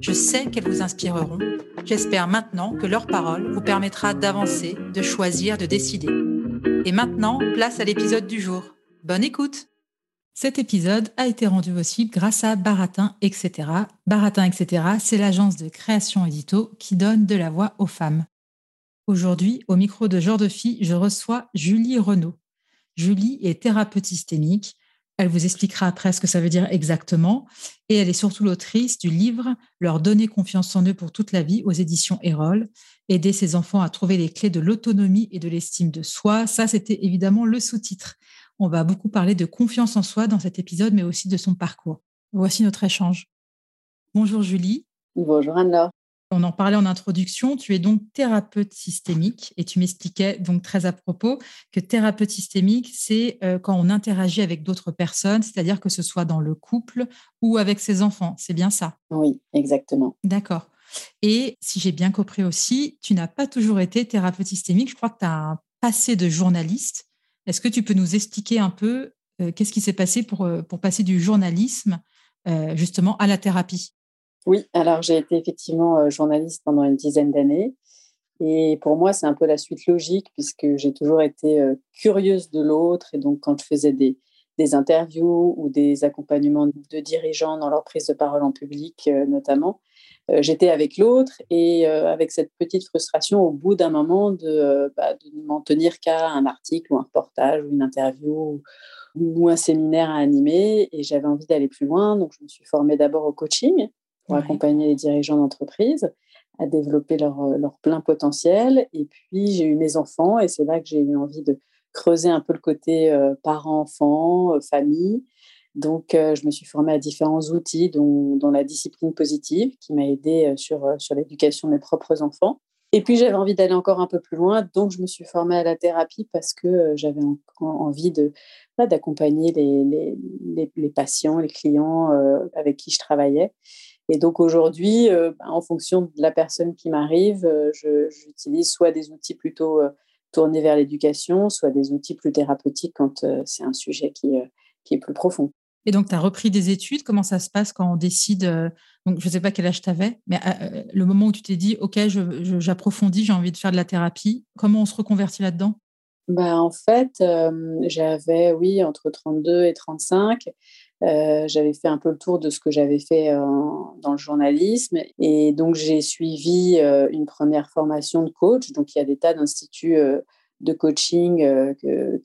Je sais qu'elles vous inspireront. J'espère maintenant que leur parole vous permettra d'avancer, de choisir, de décider. Et maintenant, place à l'épisode du jour. Bonne écoute Cet épisode a été rendu possible grâce à Baratin, etc. Baratin, etc., c'est l'agence de création édito qui donne de la voix aux femmes. Aujourd'hui, au micro de Genre de Fille, je reçois Julie Renaud. Julie est thérapeute systémique. Elle vous expliquera après ce que ça veut dire exactement. Et elle est surtout l'autrice du livre Leur donner confiance en eux pour toute la vie aux éditions Erol. Aider ses enfants à trouver les clés de l'autonomie et de l'estime de soi. Ça, c'était évidemment le sous-titre. On va beaucoup parler de confiance en soi dans cet épisode, mais aussi de son parcours. Voici notre échange. Bonjour Julie. Bonjour Anne-Laure. On en parlait en introduction, tu es donc thérapeute systémique et tu m'expliquais donc très à propos que thérapeute systémique, c'est euh, quand on interagit avec d'autres personnes, c'est-à-dire que ce soit dans le couple ou avec ses enfants. C'est bien ça? Oui, exactement. D'accord. Et si j'ai bien compris aussi, tu n'as pas toujours été thérapeute systémique. Je crois que tu as un passé de journaliste. Est-ce que tu peux nous expliquer un peu euh, qu'est-ce qui s'est passé pour, euh, pour passer du journalisme justement à la thérapie? Oui, alors j'ai été effectivement euh, journaliste pendant une dizaine d'années. Et pour moi, c'est un peu la suite logique puisque j'ai toujours été euh, curieuse de l'autre. Et donc, quand je faisais des, interviews ou des accompagnements de dirigeants dans leur prise de parole en public, euh, notamment, j'étais avec l'autre et avec cette petite frustration au bout d'un moment bah, de ne m'en tenir qu'à un article ou un reportage ou une interview ou un séminaire à animer. Et j'avais envie d'aller plus loin. Donc, je me suis formée d'abord au coaching pour accompagner les dirigeants d'entreprise à développer leur, euh, leur, plein potentiel. Et puis, j'ai eu mes enfants et c'est là que j'ai eu envie de creuser un peu le côté euh, parents-enfants, euh, famille. Donc, je me suis formée à différents outils, dont, dont la discipline positive, qui m'a aidée sur, sur l'éducation de mes propres enfants. Et puis, j'avais envie d'aller encore un peu plus loin, donc je me suis formée à la thérapie parce que j'avais envie de, bah, d'accompagner les, les, les, les, patients, les clients avec qui je travaillais. Et donc aujourd'hui, euh, ben, en fonction de la personne qui m'arrive, euh, j'utilise soit des outils plutôt euh, tournés vers l'éducation, soit des outils plus thérapeutiques quand c'est un sujet qui, qui est plus profond. Et donc, tu as repris des études. Comment ça se passe quand on décide Donc, je ne sais pas quel âge tu avais, mais le moment où tu t'es dit, OK, j'approfondis, j'ai envie de faire de la thérapie, comment on se reconvertit là-dedans? Bah, En fait, j'avais, oui, entre 32 et 35. Euh, j'avais fait un peu le tour de ce que j'avais fait euh, dans le journalisme et donc j'ai suivi euh, une première formation de coach. Donc il y a des tas d'instituts de coaching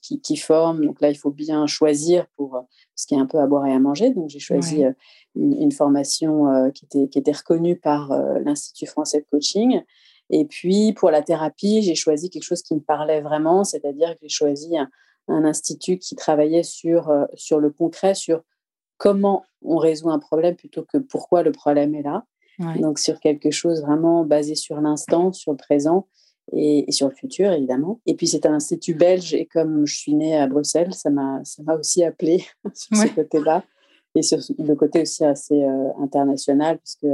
qui, qui, forment. Donc là, il faut bien choisir pour ce qui est un peu à boire et à manger. Donc j'ai choisi une, une, formation qui, était, qui était reconnue par l'Institut français de coaching. Et puis pour la thérapie, j'ai choisi quelque chose qui me parlait vraiment, c'est-à-dire que j'ai choisi un, un, institut qui travaillait sur, sur le concret, sur comment on résout un problème plutôt que pourquoi le problème est là. Donc sur quelque chose vraiment basé sur l'instant, sur le présent et, sur le futur, évidemment. Et puis c'est un institut belge et comme je suis née à Bruxelles, ça m'a aussi appelé sur ce côté-là et sur le côté aussi assez euh, international puisque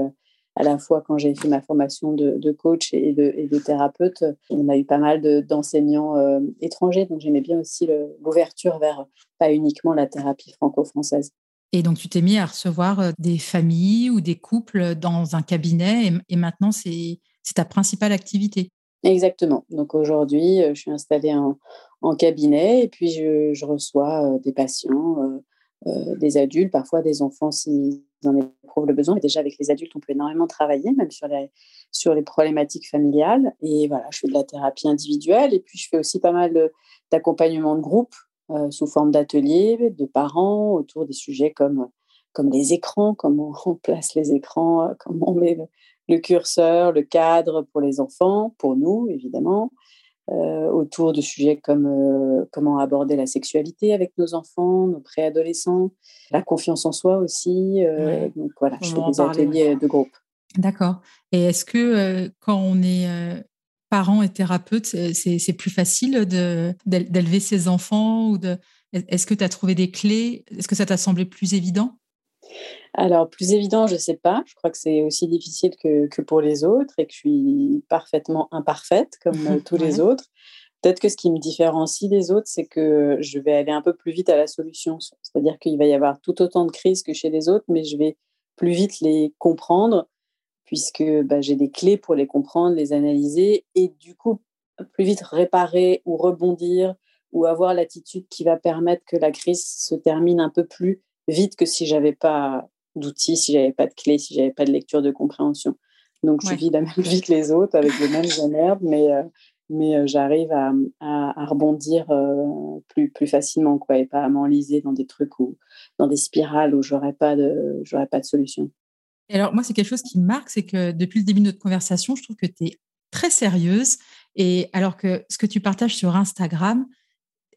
à la fois quand j'ai fait ma formation de, coach et de, thérapeute, on a eu pas mal d'enseignants euh, étrangers, donc j'aimais bien aussi l'ouverture vers pas uniquement la thérapie franco-française. Et donc, tu t'es mis à recevoir euh, des familles ou des couples dans un cabinet et, maintenant, c'est ta principale activité. Exactement. Donc aujourd'hui, euh, je suis installée en, cabinet et puis je, reçois euh, des patients des adultes, parfois des enfants s'ils en éprouvent le besoin. Mais déjà, avec les adultes, on peut énormément travailler, même sur les, sur les problématiques familiales. Et voilà, je fais de la thérapie individuelle et puis je fais aussi pas mal d'accompagnement de groupe sous forme d'ateliers de parents autour des sujets comme, comme les écrans, comment on place les écrans, comment on met le curseur, le cadre pour les enfants, pour nous évidemment, euh, autour de sujets comme euh, comment aborder la sexualité avec nos enfants, nos préadolescents, la confiance en soi aussi. Euh, donc voilà, je fais des ateliers de groupe. D'accord. Et est-ce que quand on est parent et thérapeute, c'est plus facile d'élever ses enfants ou de, Est-ce que tu as trouvé des clés? Est-ce que ça t'a semblé plus évident? Alors, plus évident, je ne sais pas. Je crois que c'est aussi difficile que, que, pour les autres et que je suis parfaitement imparfaite comme tous les autres. Peut-être que ce qui me différencie des autres, c'est que je vais aller un peu plus vite à la solution. C'est-à-dire qu'il va y avoir tout autant de crises que chez les autres, mais je vais plus vite les comprendre puisque bah, j'ai des clés pour les comprendre, les analyser et du coup, plus vite réparer ou rebondir ou avoir l'attitude qui va permettre que la crise se termine un peu plus vite que si j'avais pas d'outils, si j'avais pas de clés, si j'avais pas de lecture de compréhension. Donc, je vis la même vie que les autres avec les mêmes emmerdes, mais, euh, mais euh, j'arrive à, à, rebondir euh, plus, plus facilement quoi, et pas à m'enliser dans des trucs ou dans des spirales où j'aurais pas de, j'aurais pas de solution. Alors, moi, c'est quelque chose qui me marque, c'est que depuis le début de notre conversation, je trouve que tu es très sérieuse. Et alors que ce que tu partages sur Instagram,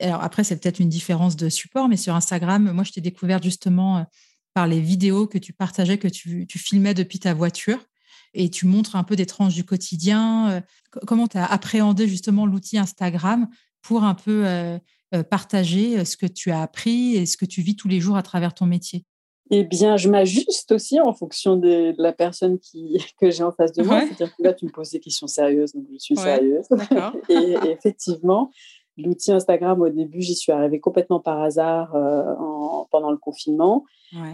alors après, c'est peut-être une différence de support, mais sur Instagram, moi, je t'ai découvert justement par les vidéos que tu partageais, que tu, filmais depuis ta voiture et tu montres un peu des tranches du quotidien. Euh, comment tu as appréhendé justement l'outil Instagram pour un peu euh, euh, partager ce que tu as appris et ce que tu vis tous les jours à travers ton métier? Eh bien, je m'ajuste aussi en fonction de, la personne qui, que j'ai en face de moi. C'est-à-dire que là, tu me poses des questions sérieuses, donc je suis sérieuse. et, effectivement, l'outil Instagram, au début, j'y suis arrivée complètement par hasard pendant le confinement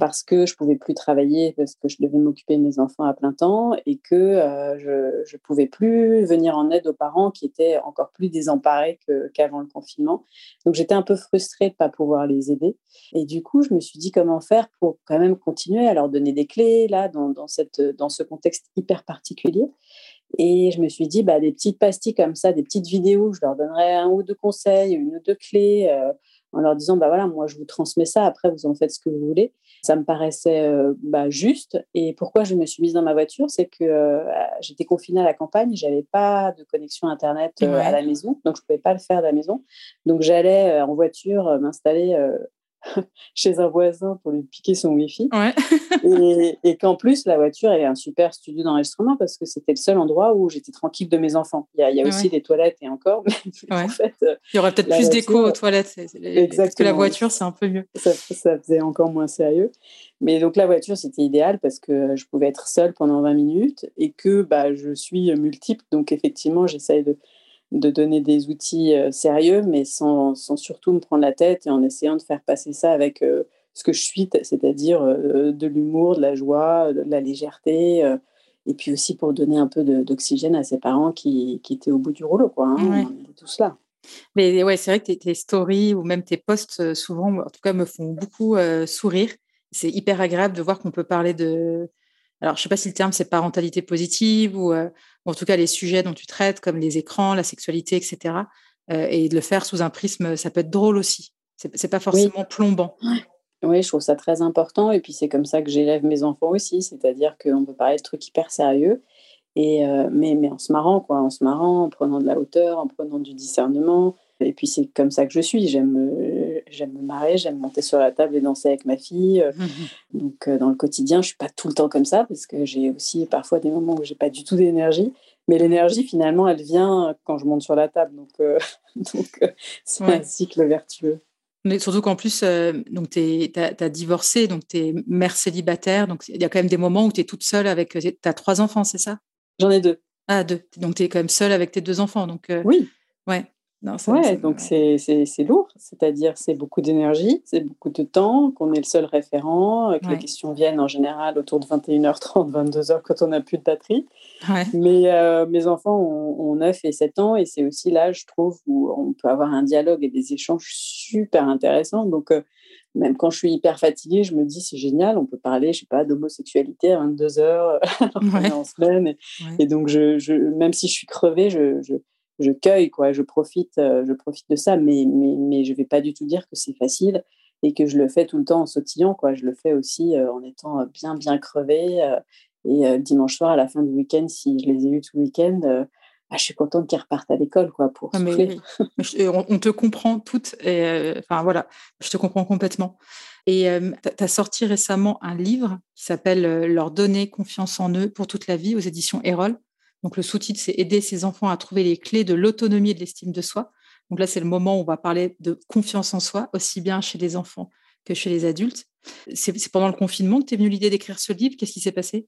parce que je pouvais plus travailler parce que je devais m'occuper de mes enfants à plein temps et que euh, je ne pouvais plus venir en aide aux parents qui étaient encore plus désemparés qu'avant le confinement. Donc j'étais un peu frustrée de ne pas pouvoir les aider. Et du coup, je me suis dit comment faire pour quand même continuer à leur donner des clés là dans, dans, cette, dans ce contexte hyper particulier. Et je me suis dit, bah, des petites pastilles comme ça, des petites vidéos, je leur donnerais un ou deux conseils, une ou deux clés. Euh, en leur disant, bah voilà, moi je vous transmets ça, après vous en faites ce que vous voulez. Ça me paraissait euh, bah, juste. Et pourquoi je me suis mise dans ma voiture, c'est que euh, j'étais confinée à la campagne, j'avais pas de connexion internet à la maison, donc je pouvais pas le faire de la maison. Donc j'allais en voiture m'installer chez un voisin pour lui piquer son Wi-Fi. et, qu'en plus, la voiture est un super studio d'enregistrement parce que c'était le seul endroit où j'étais tranquille de mes enfants. Il y a, aussi des toilettes et encore, mais en fait, il y aurait peut-être plus d'écho aux toilettes. Exactement. Parce que la voiture, c'est un peu mieux. Ça, ça, faisait encore moins sérieux. Mais donc la voiture, c'était idéal parce que je pouvais être seule pendant 20 minutes et que bah, je suis multiple. Donc effectivement, j'essaye de de donner des outils euh, sérieux, mais sans, sans, surtout me prendre la tête et en essayant de faire passer ça avec euh, ce que je suis, c'est-à-dire euh, de l'humour, de la joie, de la légèreté, et puis aussi pour donner un peu d'oxygène à ses parents qui, qui, étaient au bout du rouleau, quoi, hein, tout cela. Mais ouais, c'est vrai que tes, stories ou même tes posts, souvent, en tout cas, me font beaucoup sourire. C'est hyper agréable de voir qu'on peut parler de, alors je ne sais pas si le terme c'est parentalité positive ou, en tout cas les sujets dont tu traites comme les écrans, la sexualité, etc. et de le faire sous un prisme, ça peut être drôle aussi. C'est, n'est pas forcément plombant. Oui, je trouve ça très important et puis c'est comme ça que j'élève mes enfants aussi, c'est-à-dire qu'on peut parler de trucs hyper sérieux. Et mais, mais en se marrant, quoi, en se marrant, en prenant de la hauteur, en prenant du discernement. Et puis c'est comme ça que je suis. J'aime j'aime me marrer, j'aime monter sur la table et danser avec ma fille. Euh, donc, euh, dans le quotidien, je suis pas tout le temps comme ça parce que j'ai aussi parfois des moments où j'ai pas du tout d'énergie. Mais l'énergie, finalement, elle vient quand je monte sur la table. Donc, euh, donc c'est un cycle vertueux. Mais surtout qu'en plus, donc tu as, divorcé, donc tu es mère célibataire. Donc, il y a quand même des moments où tu es toute seule avec. Tu as trois enfants, c'est ça? J'en ai deux. Ah, deux. Donc, tu es quand même seule avec tes deux enfants. Donc, oui. Ouais. Non, ouais, donc c'est lourd, c'est-à-dire c'est beaucoup d'énergie, c'est beaucoup de temps, qu'on est le seul référent, que les questions viennent en général autour de 21h30, 22h quand on n'a plus de batterie. Mais euh, mes enfants ont, 9 et 7 ans et c'est aussi là, je trouve, où on peut avoir un dialogue et des échanges super intéressants. Donc, euh, même quand je suis hyper fatiguée, je me dis c'est génial, on peut parler, je sais pas, d'homosexualité à 22 heures en semaine. Et, donc, je, même si je suis crevée, je, je, cueille, quoi, je profite, je profite de ça, mais, mais, mais je vais pas du tout dire que c'est facile et que je le fais tout le temps en sautillant, quoi. Je le fais aussi en étant bien, bien crevée. et dimanche soir, à la fin du week-end, si je les ai eus tout le week-end, ah, je suis contente qu'ils repartent à l'école, quoi, pour ah, on, te comprend toutes. Et, euh, enfin, voilà, je te comprends complètement. Et euh, tu as sorti récemment un livre qui s'appelle euh, Leur donner confiance en eux pour toute la vie aux éditions Erol. Donc, le sous-titre, c'est Aider ses enfants à trouver les clés de l'autonomie et de l'estime de soi. Donc là, c'est le moment où on va parler de confiance en soi, aussi bien chez les enfants que chez les adultes. C'est pendant le confinement que tu es venu l'idée d'écrire ce livre. Qu'est-ce qui s'est passé?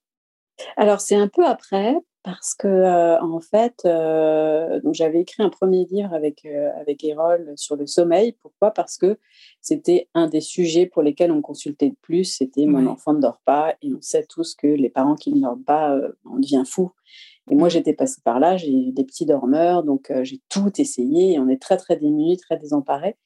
Alors c'est un peu après parce que euh, en fait, euh, j'avais écrit un premier livre avec euh, avec Erol sur le sommeil. Pourquoi? Parce que c'était un des sujets pour lesquels on consultait le plus. C'était mon enfant ne dort pas et on sait tous que les parents qui ne dorment pas, on devient fou. Et moi, j'étais passée par là, j'ai eu des petits dormeurs, donc j'ai tout essayé et on est très, très démunis, très désemparés.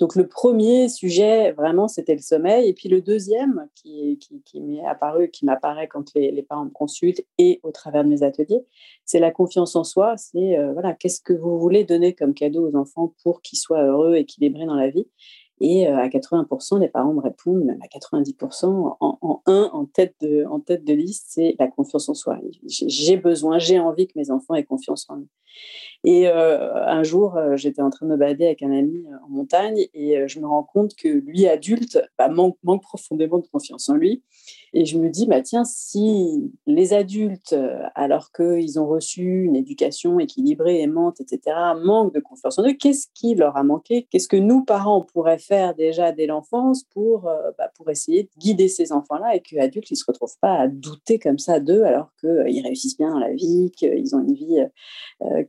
Donc le premier sujet, vraiment, c'était le sommeil. Et puis le deuxième, qui, qui, m'est apparu, qui m'apparaît quand les, parents me consultent et au travers de mes ateliers, c'est la confiance en soi. C'est euh, voilà, qu'est-ce que vous voulez donner comme cadeau aux enfants pour qu'ils soient heureux, équilibrés dans la vie. Et euh, à 80%, les parents me répondent, même à 90%, en, en un, en tête de, en tête de liste, c'est la confiance en soi. J'ai besoin, j'ai envie que mes enfants aient confiance en eux. Et euh, un jour, euh, j'étais en train de me balader avec un ami en montagne et je me rends compte que lui, adulte, bah, manque, profondément de confiance en lui. Et je me dis, bah, tiens, si les adultes, euh, alors qu'ils ont reçu une éducation équilibrée, aimante, etc., manquent de confiance en eux, qu'est-ce qui leur a manqué? Qu'est-ce que nous, parents, pourrait faire déjà dès l'enfance pour, euh, bah, pour essayer de guider ces enfants-là et qu'adultes, ils ne se retrouvent pas à douter comme ça d'eux alors qu'ils euh, réussissent bien dans la vie, qu'ils ont une vie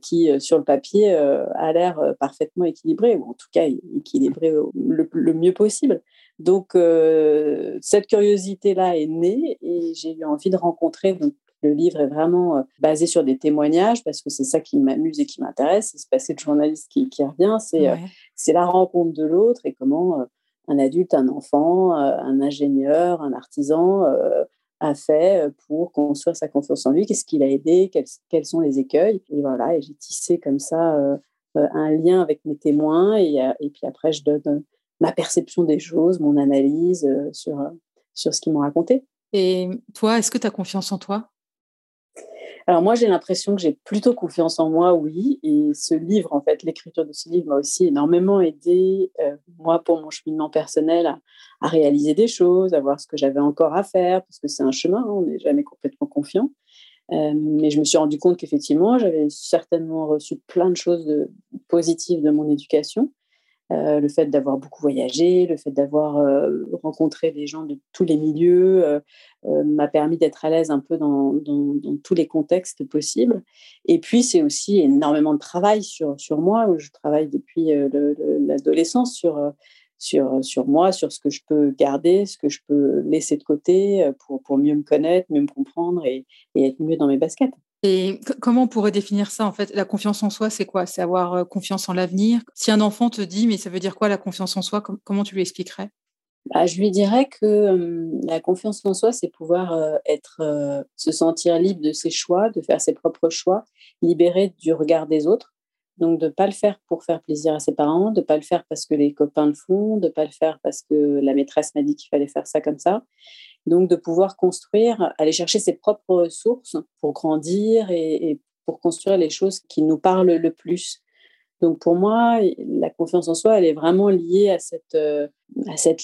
qui, sur le papier, a l'air parfaitement équilibrée, ou en tout cas équilibrée le mieux possible. Donc, euh, cette curiosité-là est née et j'ai eu envie de rencontrer. Donc, le livre est vraiment euh, basé sur des témoignages parce que c'est ça qui m'amuse et qui m'intéresse. C'est ce passé de journaliste qui, revient. Euh, c'est la rencontre de l'autre et comment un adulte, un enfant, un ingénieur, un artisan a fait pour construire sa confiance en lui. Qu'est-ce qu'il a aidé quels, sont les écueils Et voilà, et j'ai tissé comme ça un lien avec mes témoins et, et puis après, je donne ma perception des choses, mon analyse euh, sur, euh, sur ce qu'ils m'ont raconté. Et toi, est-ce que tu as confiance en toi? Alors moi, j'ai l'impression que j'ai plutôt confiance en moi, oui. Et ce livre, en fait, l'écriture de ce livre m'a aussi énormément aidé, euh, moi, pour mon cheminement personnel, à, réaliser des choses, à voir ce que j'avais encore à faire, parce que c'est un chemin, hein, on n'est jamais complètement confiant. mais je me suis rendu compte qu'effectivement, j'avais certainement reçu plein de choses de, positives de mon éducation. Euh, le fait d'avoir beaucoup voyagé, le fait d'avoir euh, rencontré des gens de tous les milieux euh, m'a permis d'être à l'aise un peu dans, tous les contextes possibles. Et puis, c'est aussi énormément de travail sur, sur moi, où je travaille depuis l'adolescence sur, sur, sur moi, sur ce que je peux garder, ce que je peux laisser de côté pour, pour mieux me connaître, mieux me comprendre et être mieux dans mes baskets. Et comment on pourrait définir ça en fait? La confiance en soi, c'est quoi? C'est avoir euh, confiance en l'avenir? Si un enfant te dit, mais ça veut dire quoi la confiance en soi? Comment tu lui expliquerais? Bah, je lui dirais que la confiance en soi, c'est pouvoir euh, être, euh, se sentir libre de ses choix, de faire ses propres choix, libéré du regard des autres. Donc, de ne pas le faire pour faire plaisir à ses parents, de ne pas le faire parce que les copains le font, de ne pas le faire parce que la maîtresse m'a dit qu'il fallait faire ça comme ça. Donc, de pouvoir construire, aller chercher ses propres ressources pour grandir et, pour construire les choses qui nous parlent le plus. Donc, pour moi, la confiance en soi, elle est vraiment liée à cette, euh,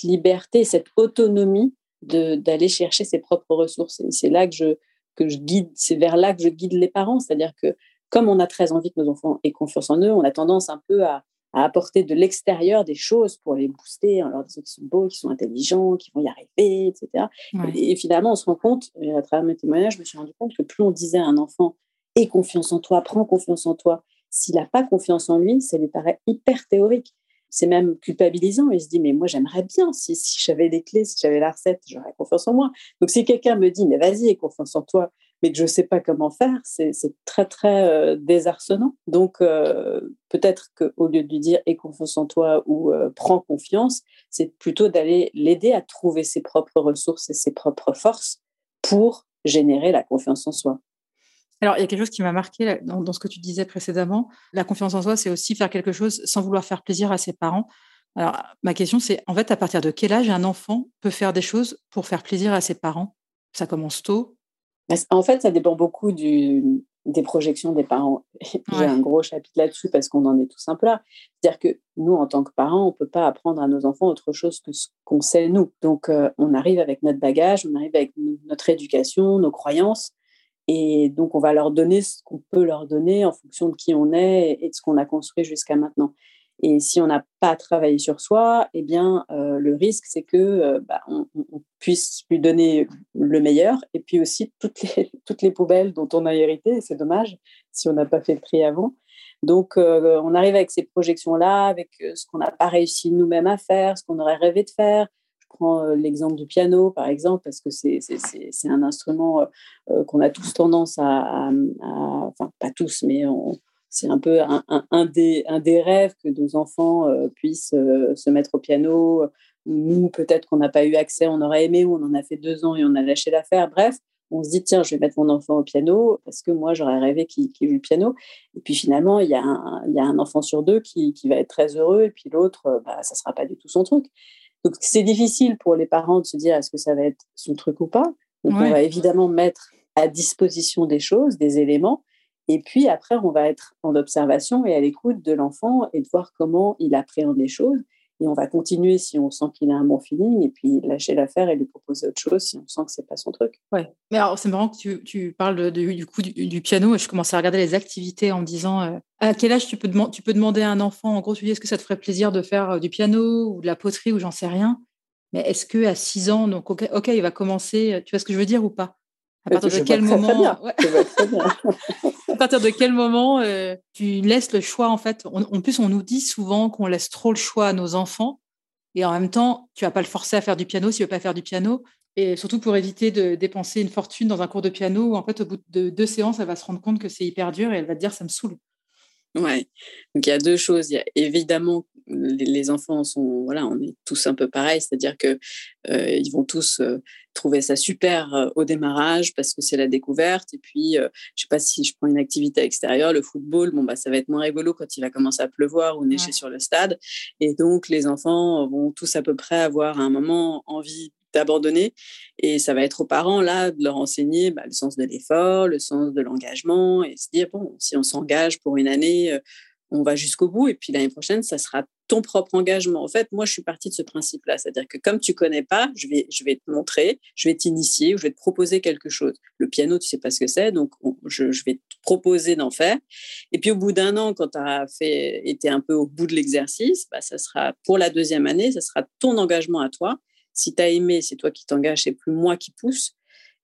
liberté, cette autonomie d'aller chercher ses propres ressources. Et c'est là que je, que je guide, c'est vers là que je guide les parents. C'est-à-dire que comme on a très envie que nos enfants aient confiance en eux, on a tendance un peu à, à apporter de l'extérieur des choses pour les booster en leur disant qu'ils sont beaux, qu'ils sont intelligents, qu'ils vont y arriver, etc. Et, finalement, on se rend compte, à travers mes témoignages, je me suis rendu compte que plus on disait à un enfant aie confiance en toi, prends confiance en toi, s'il n'a pas confiance en lui, ça lui paraît hyper théorique. C'est même culpabilisant. Il se dit, mais moi, j'aimerais bien, si, si j'avais les clés, si j'avais la recette, j'aurais confiance en moi. Donc, si quelqu'un me dit, mais vas-y, aie confiance en toi, mais que je ne sais pas comment faire, c'est très, très désarçonnant. Donc, peut-être qu'au lieu de lui dire aie confiance en toi ou prends confiance, c'est plutôt d'aller l'aider à trouver ses propres ressources et ses propres forces pour générer la confiance en soi. Alors, il y a quelque chose qui m'a marqué dans, ce que tu disais précédemment. La confiance en soi, c'est aussi faire quelque chose sans vouloir faire plaisir à ses parents. Alors, ma question, c'est en fait, à partir de quel âge un enfant peut faire des choses pour faire plaisir à ses parents? Ça commence tôt En fait, ça dépend beaucoup du, des projections des parents. J'ai un gros chapitre là-dessus parce qu'on en est tous un peu là. C'est-à-dire que nous, en tant que parents, on ne peut pas apprendre à nos enfants autre chose que ce qu'on sait nous. Donc, euh, on arrive avec notre bagage, on arrive avec notre éducation, nos croyances. Et donc, on va leur donner ce qu'on peut leur donner en fonction de qui on est et de ce qu'on a construit jusqu'à maintenant. Et si on n'a pas travaillé sur soi, eh bien, euh, le risque, c'est que euh, bah, on, puisse lui donner le meilleur et puis aussi toutes les, toutes les poubelles dont on a hérité. C'est dommage si on n'a pas fait le tri avant. Donc, euh, on arrive avec ces projections-là, avec ce qu'on n'a pas réussi nous-mêmes à faire, ce qu'on aurait rêvé de faire, prends l'exemple du piano, par exemple, parce que c'est un instrument qu'on a tous tendance à, enfin pas tous, mais c'est un peu un, des, un, des, rêves que nos enfants puissent se mettre au piano. Nous, peut-être qu'on n'a pas eu accès, on aurait aimé, ou on en a fait deux ans et on a lâché l'affaire. Bref, on se dit, tiens, je vais mettre mon enfant au piano parce que moi, j'aurais rêvé qu'il qu joue le piano. Et puis finalement, il y, a un, il y a un enfant sur deux qui, qui va être très heureux et puis l'autre, bah, ça ne sera pas du tout son truc. Donc, c'est difficile pour les parents de se dire est-ce que ça va être son truc ou pas? Donc, on va évidemment mettre à disposition des choses, des éléments. Et puis après, on va être en observation et à l'écoute de l'enfant et de voir comment il appréhende les choses et on va continuer si on sent qu'il a un bon feeling et puis lâcher l'affaire et lui proposer autre chose si on sent que c'est pas son truc. Ouais. Mais alors c'est marrant que tu, parles du coup du, piano et je commence à regarder les activités en me disant euh, à quel âge tu peux, demander à un enfant? En gros tu dis est-ce que ça te ferait plaisir de faire euh, du piano ou de la poterie ou j'en sais rien? Mais est-ce que à 6 ans donc ok, il va commencer tu vois ce que je veux dire ou pas? à partir de quel moment À partir de quel moment tu laisses le choix en fait? En plus, on nous dit souvent qu'on laisse trop le choix à nos enfants, et en même temps, tu vas pas le forcer à faire du piano s'il veut pas faire du piano. Et surtout pour éviter de dépenser une fortune dans un cours de piano où en fait au bout de deux séances, elle va se rendre compte que c'est hyper dur et elle va te dire ça me saoule. Ouais. Donc il y a deux choses. Il y a évidemment les, enfants sont voilà, on est tous un peu pareils, c'est-à-dire que euh, ils vont tous euh, trouver ça super euh, au démarrage parce que c'est la découverte. Et puis je sais pas si je prends une activité extérieure, le football, bon bah ça va être moins rigolo quand il va commencer à pleuvoir ou neiger sur le stade. Et donc les enfants vont tous à peu près avoir à un moment envie d'abandonner. Et ça va être aux parents, là, de leur enseigner bah, le sens de l'effort, le sens de l'engagement, et se dire, bon, si on s'engage pour une année, on va jusqu'au bout, et puis l'année prochaine, ça sera ton propre engagement. En fait, moi, je suis partie de ce principe-là, c'est-à-dire que comme tu connais pas, je vais, je vais te montrer, je vais t'initier, je vais te proposer quelque chose. Le piano, tu sais pas ce que c'est, donc je, vais te proposer d'en faire. Et puis au bout d'un an, quand tu as été un peu au bout de l'exercice, bah, ça sera pour la deuxième année, ça sera ton engagement à toi. Si tu as aimé, c'est toi qui t'engages, c'est plus moi qui pousse.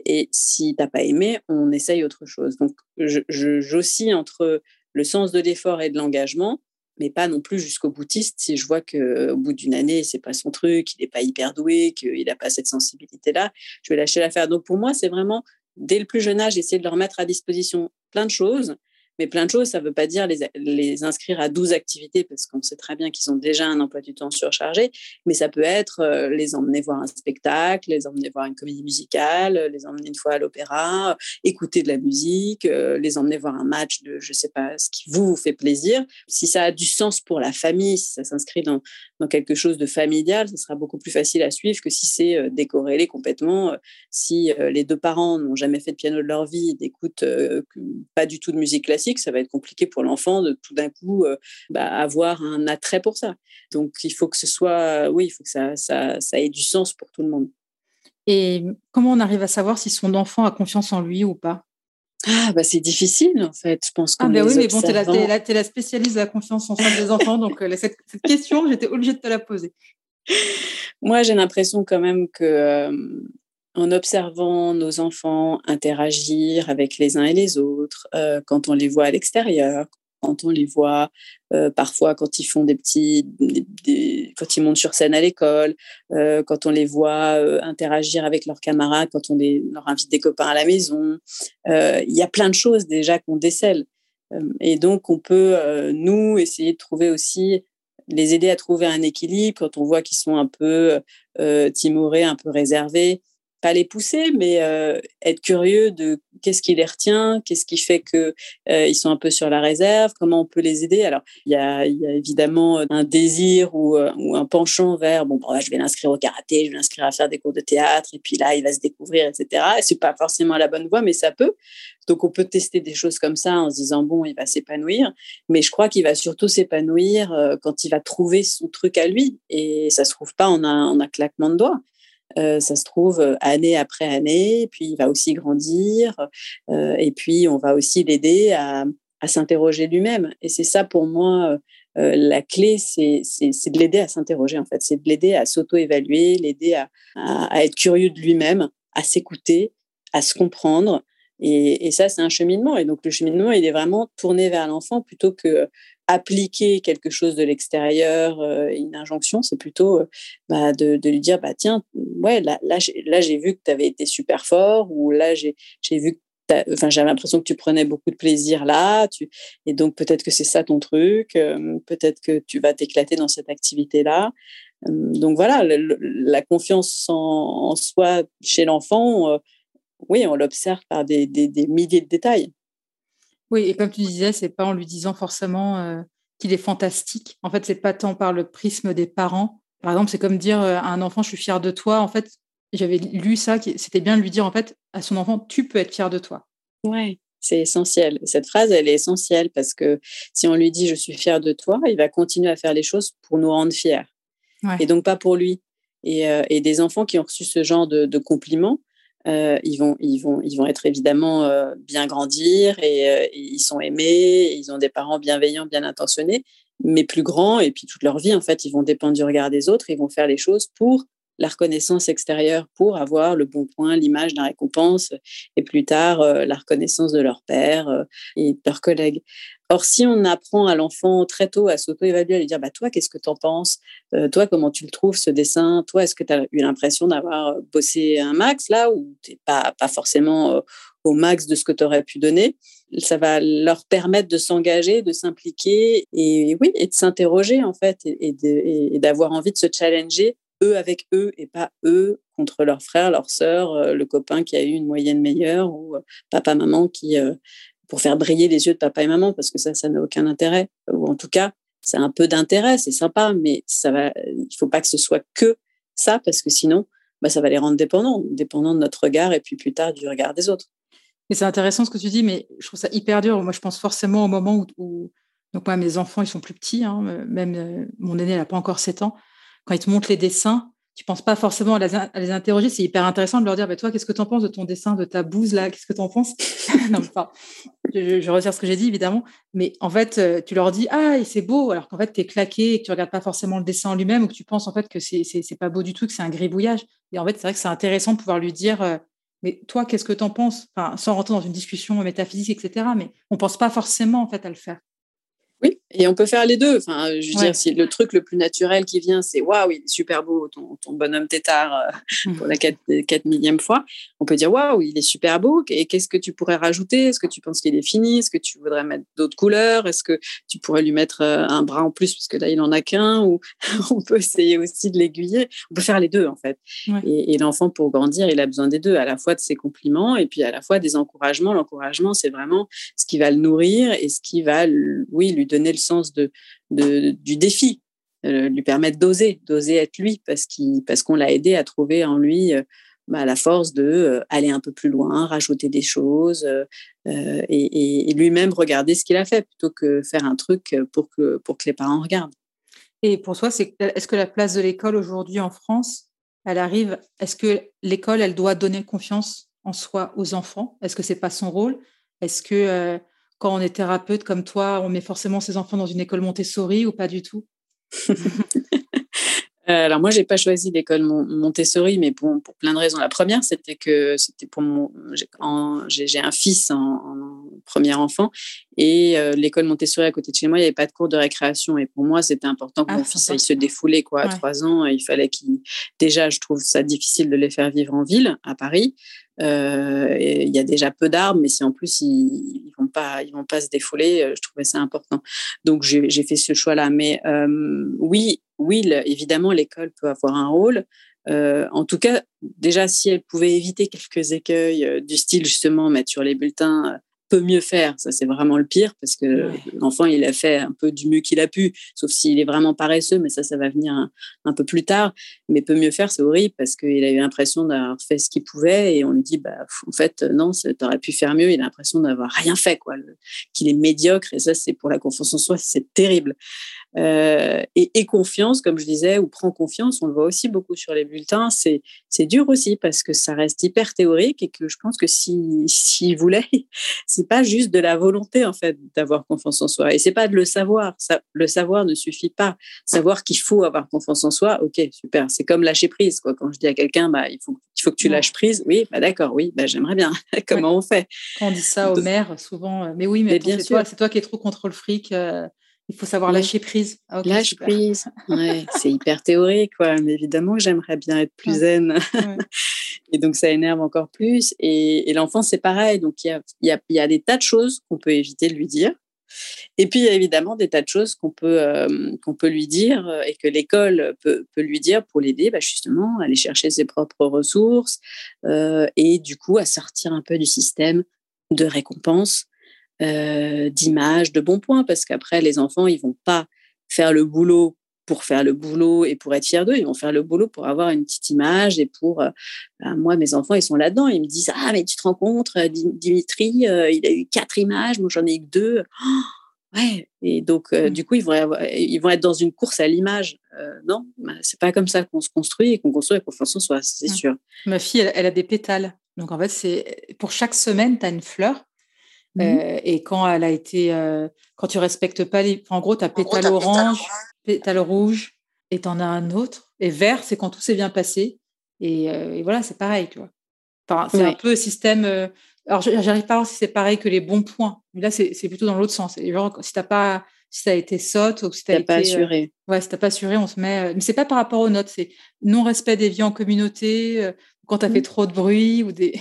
Et si tu n'as pas aimé, on essaye autre chose. Donc, j'oscille entre le sens de l'effort et de l'engagement, mais pas non plus jusqu'au boutiste. Si je vois qu'au bout d'une année, c'est pas son truc, il n'est pas hyper doué, qu'il n'a pas cette sensibilité-là, je vais lâcher l'affaire. Donc, pour moi, c'est vraiment, dès le plus jeune âge, essayer de leur mettre à disposition plein de choses mais plein de choses, ça ne veut pas dire les, inscrire à 12 activités parce qu'on sait très bien qu'ils ont déjà un emploi du temps surchargé, mais ça peut être euh, les emmener voir un spectacle, les emmener voir une comédie musicale, les emmener une fois à l'opéra, écouter de la musique, euh, les emmener voir un match de je ne sais pas ce qui vous, fait plaisir. Si ça a du sens pour la famille, si ça s'inscrit dans, dans quelque chose de familial, ce sera beaucoup plus facile à suivre que si c'est euh, décorrélé complètement. Si les deux parents n'ont jamais fait de piano de leur vie, n'écoutent pas du tout de musique classique, ça va être compliqué pour l'enfant de tout d'un coup euh, bah, avoir un attrait pour ça. Donc il faut que ce soit, oui, il faut que ça, ça, ça ait du sens pour tout le monde. Et comment on arrive à savoir si son enfant a confiance en lui ou pas? Ah, bah c'est difficile en fait. Je pense Ah, ben oui, mais bon, tu es, la, la spécialiste de la confiance en soi des enfants, donc euh, cette, question, j'étais obligée de te la poser. Moi, j'ai l'impression quand même que euh, en observant nos enfants interagir avec les uns et les autres, euh, quand on les voit à l'extérieur, quand on les voit, euh, parfois quand ils font des petits, quand ils montent sur scène à l'école, euh, quand on les voit interagir avec leurs camarades, quand on les, leur invite des copains à la maison. Il y a plein de choses déjà qu'on décèle. et donc, on peut, nous, essayer de trouver aussi les aider à trouver un équilibre quand on voit qu'ils sont un peu timorés, un peu réservés pas les pousser, mais euh, être curieux de qu'est-ce qui les retient, qu'est-ce qui fait que euh, ils sont un peu sur la réserve, comment on peut les aider. Alors, il y a, évidemment un désir ou, euh, ou un penchant vers bon, bah, je vais l'inscrire au karaté, je vais l'inscrire à faire des cours de théâtre, et puis là, il va se découvrir, etc. Et c'est pas forcément la bonne voie, mais ça peut. Donc, on peut tester des choses comme ça en se disant bon, il va s'épanouir, mais je crois qu'il va surtout s'épanouir quand il va trouver son truc à lui, et ça se trouve pas en un, en un claquement de doigts. Euh, ça se trouve euh, année après année, puis il va aussi grandir, euh, et puis on va aussi l'aider à, s'interroger lui-même. Et c'est ça pour moi, la clé, c'est de l'aider à s'interroger en fait, c'est de l'aider à s'auto-évaluer, l'aider à, être curieux de lui-même, à s'écouter, à se comprendre. Et, et ça, c'est un cheminement. Et donc le cheminement, il est vraiment tourné vers l'enfant plutôt que appliquer quelque chose de l'extérieur, euh, une injonction, c'est plutôt euh, bah, de, lui dire bah tiens, ouais, là, là, j'ai vu que tu avais été super fort, ou là, j'ai vu que Enfin, j'avais l'impression que tu prenais beaucoup de plaisir là, et donc peut-être que c'est ça ton truc, euh, peut-être que tu vas t'éclater dans cette activité-là. donc voilà, la confiance en, soi chez l'enfant, oui, on l'observe par des, des milliers de détails. Oui, et comme tu disais, c'est pas en lui disant forcément euh, qu'il est fantastique. En fait, c'est pas tant par le prisme des parents. Par exemple, c'est comme dire euh, à un enfant, je suis fier de toi. En fait, j'avais lu ça, c'était bien de lui dire en fait à son enfant, tu peux être fier de toi. Ouais, c'est essentiel. Cette phrase, elle est essentielle parce que si on lui dit je suis fier de toi, il va continuer à faire les choses pour nous rendre fiers. Et donc pas pour lui. Et, euh, des enfants qui ont reçu ce genre de compliments, euh, ils, vont, ils, vont, ils vont être évidemment euh, bien grandir et, euh, ils sont aimés, ils ont des parents bienveillants, bien intentionnés, mais plus grands et puis toute leur vie, en fait, ils vont dépendre du regard des autres, ils vont faire les choses pour la reconnaissance extérieure, pour avoir le bon point, l'image, la récompense et plus tard la reconnaissance de leur père et de leurs collègues. Or, si on apprend à l'enfant très tôt à s'auto-évaluer, à lui dire bah, Toi, qu'est-ce que tu en penses? Euh, Toi, comment tu le trouves ce dessin? Toi, est-ce que tu as eu l'impression d'avoir euh, bossé un max là ou tu n'es pas, pas forcément euh, au max de ce que tu aurais pu donner? Ça va leur permettre de s'engager, de s'impliquer et, oui, et de s'interroger en fait et, d'avoir envie de se challenger eux avec eux et pas eux contre leurs frères, leurs sœurs, le copain qui a eu une moyenne meilleure ou papa, maman qui pour faire briller les yeux de papa et maman, parce que ça, ça n'a aucun intérêt. Ou en tout cas, c'est un peu d'intérêt, c'est sympa, mais ça va, il faut pas que ce soit que ça, parce que sinon, bah, ça va les rendre dépendants, dépendants de notre regard et puis plus tard du regard des autres. Et c'est intéressant ce que tu dis, mais je trouve ça hyper dur. Moi, je pense forcément au moment où, donc moi, mes enfants, ils sont plus petits, hein, même euh, mon aîné, n'a pas encore 7 ans. Quand ils te montrent les dessins, tu penses pas forcément à les, interroger. C'est hyper intéressant de leur dire, bah, toi, qu'est-ce que tu en penses de ton dessin, de ta bouse là? Qu'est-ce que tu en penses? Non, je, je, ce que j'ai dit, évidemment. Mais en fait, euh, tu leur dis, ah, c'est beau, alors qu'en fait, tu es claqué et que tu regardes pas forcément le dessin en lui-même ou que tu penses en fait que c'est, pas beau du tout, que c'est un gribouillage. Et en fait, c'est vrai que c'est intéressant de pouvoir lui dire, euh, mais toi, qu'est-ce que tu en penses Sans rentrer dans une discussion métaphysique, etc. Mais on pense pas forcément en fait à le faire. Et on peut faire les deux. Enfin, je veux dire, si le truc le plus naturel qui vient, c'est waouh, il est super beau, ton, ton bonhomme tétard euh, mmh. pour la 4, 4 millième fois, on peut dire waouh, il est super beau. Et qu'est-ce que tu pourrais rajouter? Est-ce que tu penses qu'il est fini? Est-ce que tu voudrais mettre d'autres couleurs? Est-ce que tu pourrais lui mettre euh, un bras en plus parce que là, il en a qu'un? Ou on peut essayer aussi de l'aiguiller. On peut faire les deux en fait. Et, et l'enfant, pour grandir, il a besoin des deux, à la fois de ses compliments et puis à la fois des encouragements. L'encouragement, c'est vraiment ce qui va le nourrir et ce qui va, oui, lui donner le sens de, du défi, euh, lui permettre d'oser, d'oser être lui, parce qu'on parce qu'on l'a aidé à trouver en lui euh, bah, la force de euh, aller un peu plus loin, rajouter des choses et, lui-même regarder ce qu'il a fait plutôt que faire un truc pour que, pour que les parents regardent. Et pour toi, est-ce que la place de l'école aujourd'hui en France, elle arrive, est-ce que l'école, elle doit donner confiance en soi aux enfants? Est-ce que c'est pas son rôle? Est-ce que on est thérapeute comme toi, on met forcément ses enfants dans une école Montessori ou pas du tout? alors moi, j'ai pas choisi l'école Montessori, mais pour, pour plein de raisons. La première, c'était que c'était pour mon, j'ai un fils en, premier enfant. Et l'école Montessori à côté de chez moi, il n'y avait pas de cours de récréation. Et pour moi, c'était important que ah, mon fils aille se défouler. Quoi. À trois ans, il fallait qu'il. Déjà, je trouve ça difficile de les faire vivre en ville, à Paris. il y a déjà peu d'arbres, mais si en plus ils, ne vont pas, ils vont pas se défouler, je trouvais ça important. Donc j'ai fait ce choix-là. Mais oui, oui, évidemment, l'école peut avoir un rôle. Euh, en tout cas, déjà, si elle pouvait éviter quelques écueils euh, du style, justement, mettre sur les bulletins peut mieux faire. Ça, c'est vraiment le pire parce que l'enfant, il a fait un peu du mieux qu'il a pu, sauf s'il est vraiment paresseux, mais ça, ça va venir un, peu plus tard. Mais peut mieux faire, c'est horrible parce qu'il a eu l'impression d'avoir fait ce qu'il pouvait et on lui dit, bah, en fait, non, tu aurais pu faire mieux. Il a l'impression d'avoir rien fait, quoi, qu'il est médiocre et ça, c'est pour la confiance en soi, c'est terrible. Euh, et, confiance, comme je disais, ou prend confiance, on le voit aussi beaucoup sur les bulletins, c'est, c'est dur aussi parce que ça reste hyper théorique et que je pense que s'il si, voulait, c'est pas juste de la volonté en fait d'avoir confiance en soi et c'est pas de le savoir. Ça, le savoir ne suffit pas. Savoir qu'il faut avoir confiance en soi, ok, super. C'est comme lâcher prise quoi. Quand je dis à quelqu'un, bah il faut, il faut que tu lâches prise. Oui, bah d'accord, oui, bah j'aimerais bien. Comment on fait? Quand on dit ça aux mères, souvent, euh, mais oui, mais, bien sûr, c'est toi qui es trop contre le fric. Euh, il faut savoir lâcher prise. Ah, lâcher prise, ouais, c'est hyper théorique, quoi. Mais évidemment que j'aimerais bien être plus zen. et donc, ça énerve encore plus. Et, l'enfant, c'est pareil. Donc, il y a, y, a, y a, des tas de choses qu'on peut éviter de lui dire. Et puis, il y a évidemment des tas de choses qu'on peut, euh, qu'on peut lui dire euh, et que l'école peut, peut, lui dire pour l'aider, bah, justement, à aller chercher ses propres ressources euh, et du coup, à sortir un peu du système de récompense euh, d'images, de bons points, parce qu'après, les enfants, ils vont pas faire le boulot pour faire le boulot et pour être fiers d'eux, ils vont faire le boulot pour avoir une petite image et pour... Euh, bah, moi, mes enfants, ils sont là-dedans, ils me disent, ah, mais tu te rends compte, euh, Dimitri, il a eu quatre images, moi, j'en ai eu que deux. ouais, et donc, mmh. du coup, ils vont, ils vont être dans une course à l'image. non, bah, c'est pas comme ça qu'on se construit et qu'on construit la confiance en soi, c'est sûr. Ma fille, elle, elle, a des pétales. Donc, en fait, c'est pour chaque semaine, tu as une fleur Mmh euh, et quand elle a été, euh, quand tu respectes pas les, en gros, tu as pétale orange, pétale rouge, et tu en as un autre. Et vert, c'est quand tout s'est bien passé. Et, euh, voilà, c'est pareil, tu vois. Enfin, c'est un peu système. alors, j'arrive pas à voir si c'est pareil que les bons points. Mais là, c'est plutôt dans l'autre sens. Genre, si t'as pas, si ça a été sotte ou si t'as été, pas assuré. ouais, si t'as pas assuré, on se met. mais c'est pas par rapport aux notes, c'est non respect des vies en communauté. quand tu as fait mmh. trop de bruit ou des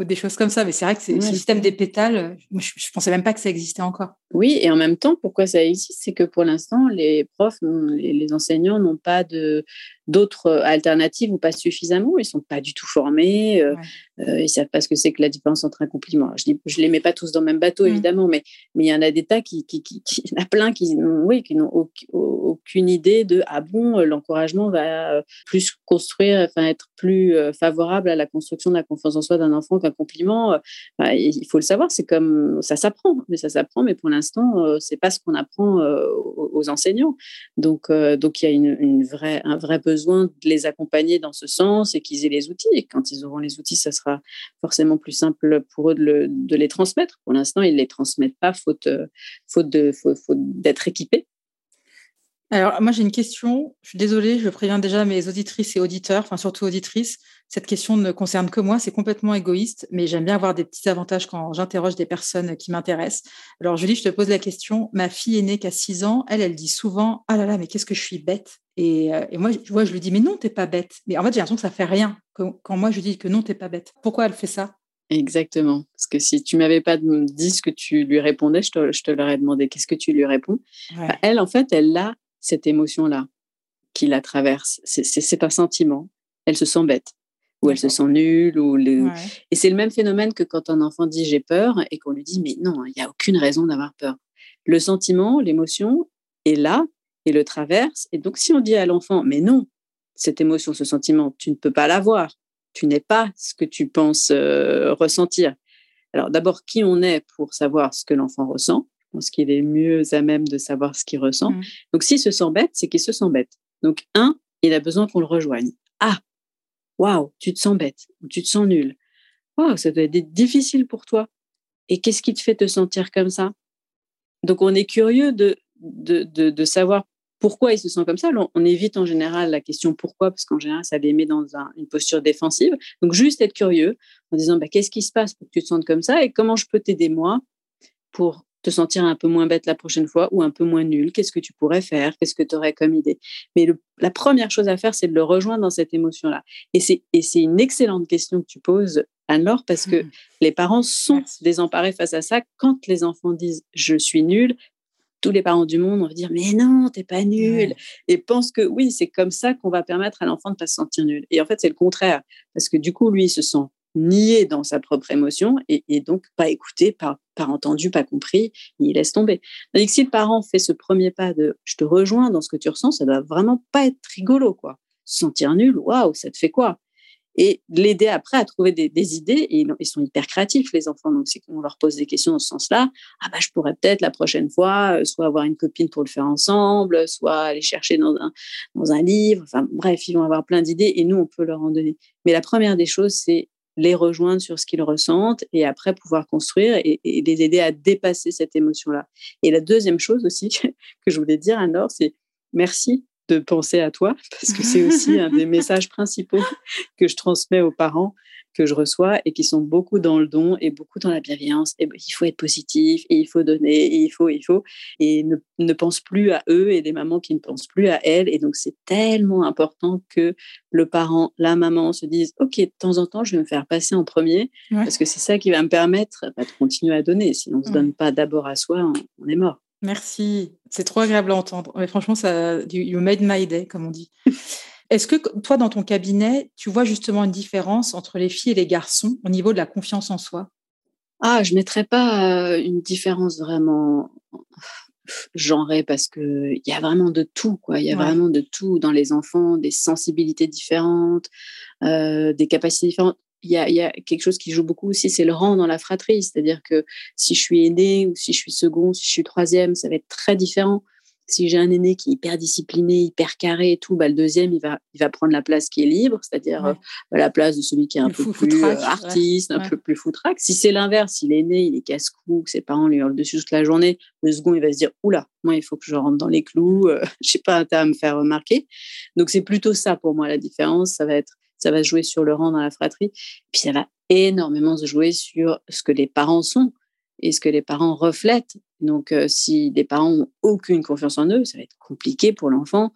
ou des choses comme ça. Mais c'est vrai que c'est, ce système des pétales, je, ne pensais même pas que ça existait encore. Oui, et en même temps, pourquoi ça existe? C'est que pour l'instant, les profs, les, les enseignants n'ont pas de, d'autres euh, alternatives ou pas suffisamment. Ils sont pas du tout formés. Euh, euh, ils savent pas ce que c'est que la différence entre un compliment. je ne les mets pas tous dans le même bateau, mmh. évidemment, mais mais il y en a des tas qui, qui, qui, y en a plein qui, oui, qui n'ont aucune idée de ah bon, l'encouragement va plus construire, enfin être plus favorable à la construction de la confiance en soi d'un enfant qu'un compliment. Bah, il faut le savoir. C'est comme ça s'apprend, mais ça s'apprend. Mais pour l'instant, c'est pas ce qu'on apprend aux, enseignants. Donc donc il y a une, une vraie un vrai besoin besoin de les accompagner dans ce sens et qu'ils aient les outils. Et quand ils auront les outils, ça sera forcément plus simple pour eux de, les transmettre. Pour l'instant, ils ne les transmettent pas faute, faute, de, faute, d'être équipés. Alors, moi, j'ai une question. Je suis désolée, je préviens déjà mes auditrices et auditeurs, enfin surtout auditrices. Cette question ne concerne que moi, c'est complètement égoïste, mais j'aime bien avoir des petits avantages quand j'interroge des personnes qui m'intéressent. Alors, Julie, je te pose la question. Ma fille est née qu'à 6 ans. Elle, elle dit souvent Ah là là, mais qu'est-ce que je suis bête? Et, euh, et, moi, je, vois, je lui dis Mais non, t'es pas bête. Mais en fait, j'ai l'impression que ça fait rien quand, quand moi je dis que non, t'es pas bête. Pourquoi elle fait ça? Exactement. Parce que si tu m'avais pas dit ce que tu lui répondais, je te, je te l'aurais demandé qu'est-ce que tu lui réponds? elle, en fait, elle l'a cette émotion-là qui la traverse. C'est un sentiment. Elle se sent bête ou elle se sent nulle. Ou Et c'est le même phénomène que quand un enfant dit j'ai peur et qu'on lui dit mais non, il n'y a aucune raison d'avoir peur. Le sentiment, l'émotion est là et le traverse. Et donc si on dit à l'enfant mais non, cette émotion, ce sentiment, tu ne peux pas l'avoir. Tu n'es pas ce que tu penses euh, ressentir. Alors d'abord, qui on est pour savoir ce que l'enfant ressent? Je pense qu'il est mieux à même de savoir ce qu'il ressent. Mmh. Donc, s'il se sent bête, c'est qu'il se sent bête. Donc, un, il a besoin qu'on le rejoigne. Ah, waouh, tu te sens bête, ou tu te sens nul. Waouh, ça doit être difficile pour toi. Et qu'est-ce qui te fait te sentir comme ça? Donc, on est curieux de, de, de, savoir pourquoi il se sent comme ça. on évite en général la question pourquoi, parce qu'en général, ça les met dans une posture défensive. Donc, juste être curieux en disant bah, qu'est-ce qui se passe pour que tu te sentes comme ça et comment je peux t'aider moi pour te sentir un peu moins bête la prochaine fois ou un peu moins nul Qu'est-ce que tu pourrais faire? Qu'est-ce que tu aurais comme idée? Mais la première chose à faire, c'est de le rejoindre dans cette émotion-là. Et c'est une excellente question que tu poses, Anne-Laure, parce que mmh. les parents sont désemparés face à ça. Quand les enfants disent je suis nul, tous les parents du monde vont dire mais non, t'es pas nul et pensent que oui, c'est comme ça qu'on va permettre à l'enfant de pas se sentir nul. Et en fait, c'est le contraire parce que du coup, lui, il se sent nié dans sa propre émotion et, donc pas écouté, pas, entendu, pas compris, il laisse tomber. Que si le parent fait ce premier pas de je te rejoins dans ce que tu ressens, ça doit vraiment pas être rigolo, quoi. Se sentir nul, waouh, ça te fait quoi? Et l'aider après à trouver des, idées. Et ils sont hyper créatifs, les enfants. Donc, c'est qu'on leur pose des questions dans ce sens-là. Ah, bah, je pourrais peut-être la prochaine fois, euh, soit avoir une copine pour le faire ensemble, soit aller chercher dans un, dans un livre. Enfin, bref, ils vont avoir plein d'idées et nous, on peut leur en donner. Mais la première des choses, c'est les rejoindre sur ce qu'ils ressentent et après pouvoir construire et, les aider à dépasser cette émotion-là. Et la deuxième chose aussi que je voulais dire, Anne-Laure, c'est merci de penser à toi, parce que c'est aussi un des messages principaux que je transmets aux parents que je reçois et qui sont beaucoup dans le don et beaucoup dans la bienveillance. Et ben, il faut être positif, et il faut donner, et il faut, il faut, et ne, ne pense plus à eux et des mamans qui ne pensent plus à elles. Et donc, c'est tellement important que le parent, la maman se disent, OK, de temps en temps, je vais me faire passer en premier, parce que c'est ça qui va me permettre bah, de continuer à donner. Si on ne se donne pas d'abord à soi, on est mort. Merci. C'est trop agréable à entendre. franchement, ça, you made my day, comme on dit. Est-ce que toi, dans ton cabinet, tu vois justement une différence entre les filles et les garçons au niveau de la confiance en soi? Ah, je ne mettrais pas euh, une différence vraiment genrée parce qu'il y a vraiment de tout. Quoi. Il y a vraiment de tout dans les enfants, des sensibilités différentes, euh, des capacités différentes il y, a, quelque chose qui joue beaucoup aussi, c'est le rang dans la fratrie. C'est-à-dire que si je suis aîné ou si je suis second, si je suis troisième, ça va être très différent. Si j'ai un aîné qui est hyper discipliné, hyper carré et tout, bah, le deuxième, il va, il va prendre la place qui est libre, c'est-à-dire euh, la place de celui qui est un peu plus euh, artiste, un peu plus foutraque. Si c'est l'inverse, si l'aîné, il est casse-cou, que ses parents lui hurlent dessus toute la journée, le second, il va se dire, oula, moi, il faut que je rentre dans les clous, euh, je sais pas, à me faire remarquer. Donc, c'est plutôt ça pour moi la différence. Ça va être ça va jouer sur le rang dans la fratrie. Puis ça va énormément se jouer sur ce que les parents sont et ce que les parents reflètent. Donc, euh, si les parents n'ont aucune confiance en eux, ça va être compliqué pour l'enfant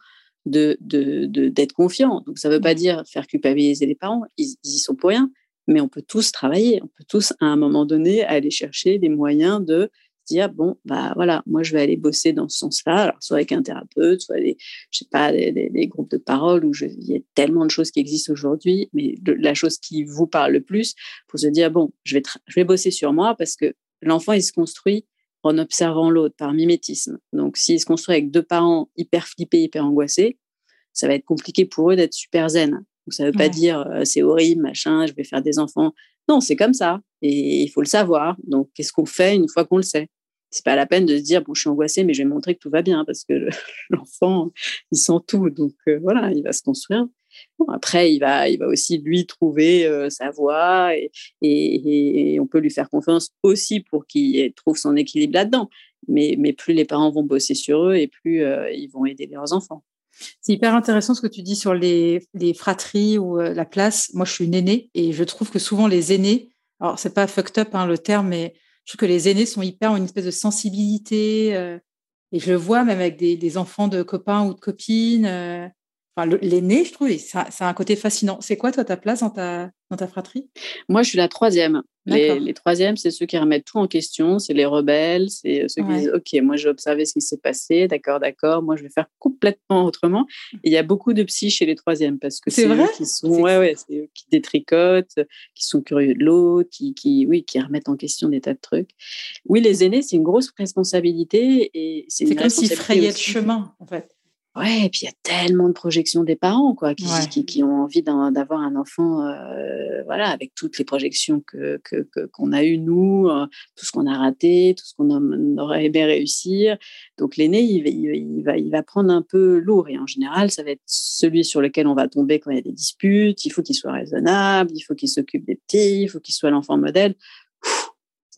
de, d'être confiant. Donc, ça ne veut pas mmh. dire faire culpabiliser les parents, ils, ils y sont pour rien, mais on peut tous travailler, on peut tous à un moment donné aller chercher des moyens de dire bon bah voilà moi je vais aller bosser dans ce sens-là alors soit avec un thérapeute soit des je sais pas des, groupes de parole où je, il y a tellement de choses qui existent aujourd'hui mais la chose qui vous parle le plus pour se dire bon je vais je vais bosser sur moi parce que l'enfant il se construit en observant l'autre par mimétisme donc s'il se construit avec deux parents hyper flippés hyper angoissés ça va être compliqué pour eux d'être super zen donc ça veut pas dire euh, c'est horrible machin je vais faire des enfants non, c'est comme ça. Et il faut le savoir. Donc, qu'est-ce qu'on fait une fois qu'on le sait? C'est pas la peine de se dire, bon, je suis angoissée, mais je vais montrer que tout va bien parce que l'enfant, il sent tout. Donc, euh, voilà, il va se construire. Après, il va, il va aussi lui trouver euh, sa voie et, on peut lui faire confiance aussi pour qu'il trouve son équilibre là-dedans. Mais, mais plus les parents vont bosser sur eux et plus euh, ils vont aider leurs enfants. C'est hyper intéressant ce que tu dis sur les, fratries ou euh, la place. Moi, je suis une aînée et je trouve que souvent les aînés, alors c'est pas fucked up hein, le terme, mais je trouve que les aînés sont hyper en une espèce de sensibilité. Et je le vois même avec des, enfants de copains ou de copines. Enfin, l'aîné, je trouve, c'est un côté fascinant. C'est quoi, toi, ta place dans ta, dans ta fratrie? Moi, je suis la troisième. Les, les, troisièmes, c'est ceux qui remettent tout en question, c'est les rebelles, c'est ceux qui disent Ok, moi je vais observer ce qui s'est passé, d'accord, d'accord, moi je vais faire complètement autrement. il y a beaucoup de psy chez les troisièmes parce que c'est eux qui sont, ouais, ouais, eux qui détricotent, qui sont curieux de l'autre, qui, qui, oui, qui remettent en question des tas de trucs. Oui, les aînés, c'est une grosse responsabilité et c'est comme s'ils frayaient le chemin, en fait. Ouais, et puis il y a tellement de projections des parents, quoi, qui, qui, ont envie d'avoir un enfant, euh, voilà, avec toutes les projections que qu'on a eues nous, euh, tout ce qu'on a raté, tout ce qu'on aurait aimé réussir. Donc l'aîné, il, il, va, il va prendre un peu lourd, et en général, ça va être celui sur lequel on va tomber quand il y a des disputes. Il faut qu'il soit raisonnable, il faut qu'il s'occupe des petits, il faut qu'il soit l'enfant modèle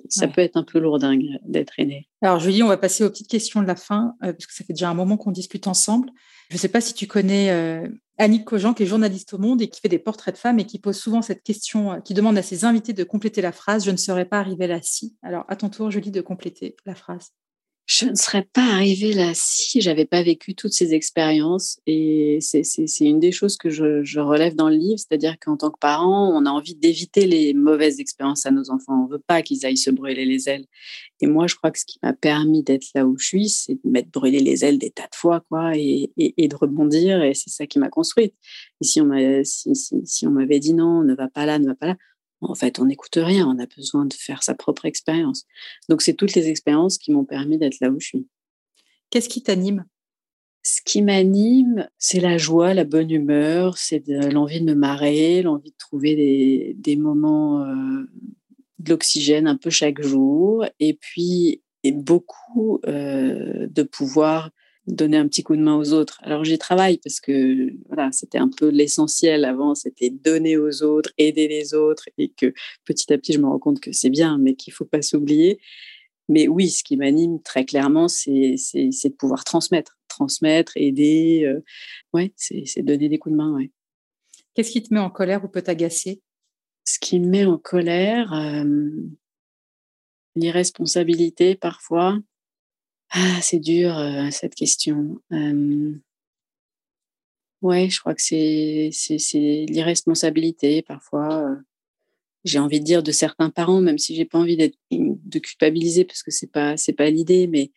ça peut être un peu lourdingue d'être aîné. Alors Julie, on va passer aux petites questions de la fin, euh, parce que ça fait déjà un moment qu'on discute ensemble. Je ne sais pas si tu connais euh, Annick Cogent, qui est journaliste au Monde et qui fait des portraits de femmes et qui pose souvent cette question, euh, qui demande à ses invités de compléter la phrase Je ne serais pas arrivée là si. Alors, à ton tour, Julie, de compléter la phrase je ne serais pas arrivée là si j'avais pas vécu toutes ces expériences. Et c'est une des choses que je, relève dans le livre, c'est-à-dire qu'en tant que parent, on a envie d'éviter les mauvaises expériences à nos enfants. On veut pas qu'ils aillent se brûler les ailes. Et moi, je crois que ce qui m'a permis d'être là où je suis, c'est de m'être brûlé les ailes des tas de fois, quoi, et, et, et de rebondir. Et c'est ça qui m'a construite. Et si on m'avait si, si, si dit non, ne va pas là, ne va pas là, en fait, on n'écoute rien, on a besoin de faire sa propre expérience. Donc, c'est toutes les expériences qui m'ont permis d'être là où je suis. Qu'est-ce qui t'anime? Ce qui m'anime, c'est la joie, la bonne humeur, c'est l'envie de me marrer, l'envie de trouver des, des moments euh, de l'oxygène un peu chaque jour, et puis et beaucoup euh, de pouvoir donner un petit coup de main aux autres. Alors j'y travaille parce que voilà, c'était un peu l'essentiel avant, c'était donner aux autres, aider les autres et que petit à petit je me rends compte que c'est bien mais qu'il faut pas s'oublier. Mais oui, ce qui m'anime très clairement, c'est de pouvoir transmettre, transmettre, aider. Euh, ouais, c'est donner des coups de main. Ouais. Qu'est-ce qui te met en colère ou peut t'agacer? Ce qui me met en colère, euh, l'irresponsabilité parfois. Ah, c'est dur euh, cette question. Euh, ouais, je crois que c'est l'irresponsabilité parfois. Euh, j'ai envie de dire de certains parents, même si j'ai pas envie d'être de culpabiliser parce que c'est pas c'est pas l'idée, mais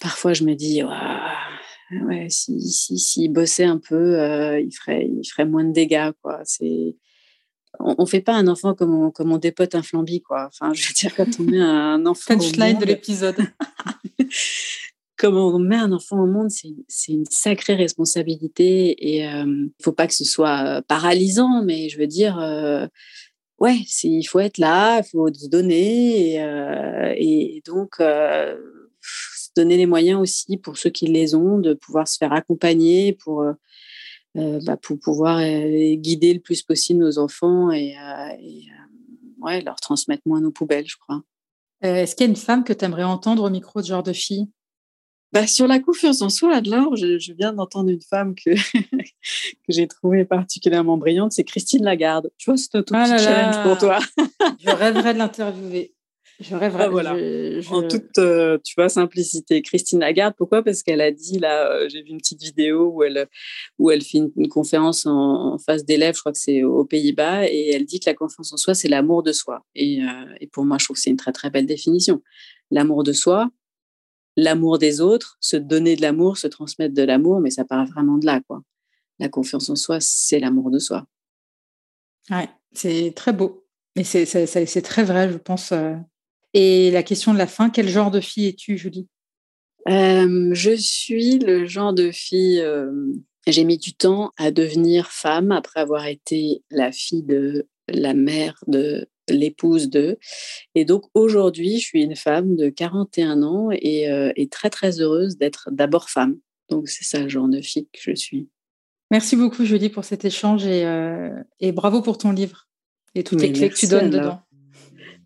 parfois je me dis ouais, si si si bossait un peu, il ferait il ferait moins de dégâts quoi. C'est on, on, fait pas un enfant comme on, comme on dépote un flambi, quoi. Enfin, je veux dire, quand on met un enfant. Punchline de l'épisode. comme on met un enfant au monde, c'est une sacrée responsabilité et il euh, ne faut pas que ce soit euh, paralysant, mais je veux dire, euh, ouais, il faut être là, il faut se donner et, et donc se donner les moyens aussi pour ceux qui les ont de pouvoir se faire accompagner pour euh, bah, pour pouvoir euh, guider le plus possible nos enfants et, euh, ouais, leur transmettre moins nos poubelles, je crois. Est-ce qu'il y a une femme que tu aimerais entendre au micro de genre de fille? Bah, sur la confiance en soi, là je, je viens d'entendre une femme que, que j'ai trouvée particulièrement brillante, c'est Christine Lagarde. Tu vois, c'est un tout ah petit challenge pour toi. je rêverais de l'interviewer. Je rêverais. Ah, voilà. En toute, euh, tu vois, simplicité. Christine Lagarde, pourquoi? Parce qu'elle a dit, là, euh, j'ai vu une petite vidéo où elle, où elle fait une, conférence en, face d'élèves, je crois que c'est aux Pays-Bas, et elle dit que la confiance en soi, c'est l'amour de soi. Et, euh, et, pour moi, je trouve que c'est une très, très belle définition. L'amour de soi, l'amour des autres, se donner de l'amour, se transmettre de l'amour, mais ça part vraiment de là, quoi. La confiance en soi, c'est l'amour de soi. Ouais, c'est très beau. Et c'est très vrai, je pense. Et la question de la fin, quel genre de fille es-tu, Julie? Euh, Je suis le genre de fille. Euh, j'ai mis du temps à devenir femme après avoir été la fille de la mère de l'épouse de. Et donc aujourd'hui, je suis une femme de 41 ans et, euh, et très très heureuse d'être d'abord femme. Donc c'est ça le genre de fille que je suis. Merci beaucoup Julie pour cet échange et, et bravo pour ton livre et toutes les clés que tu donnes dedans.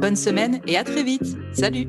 Bonne semaine et à très vite. Salut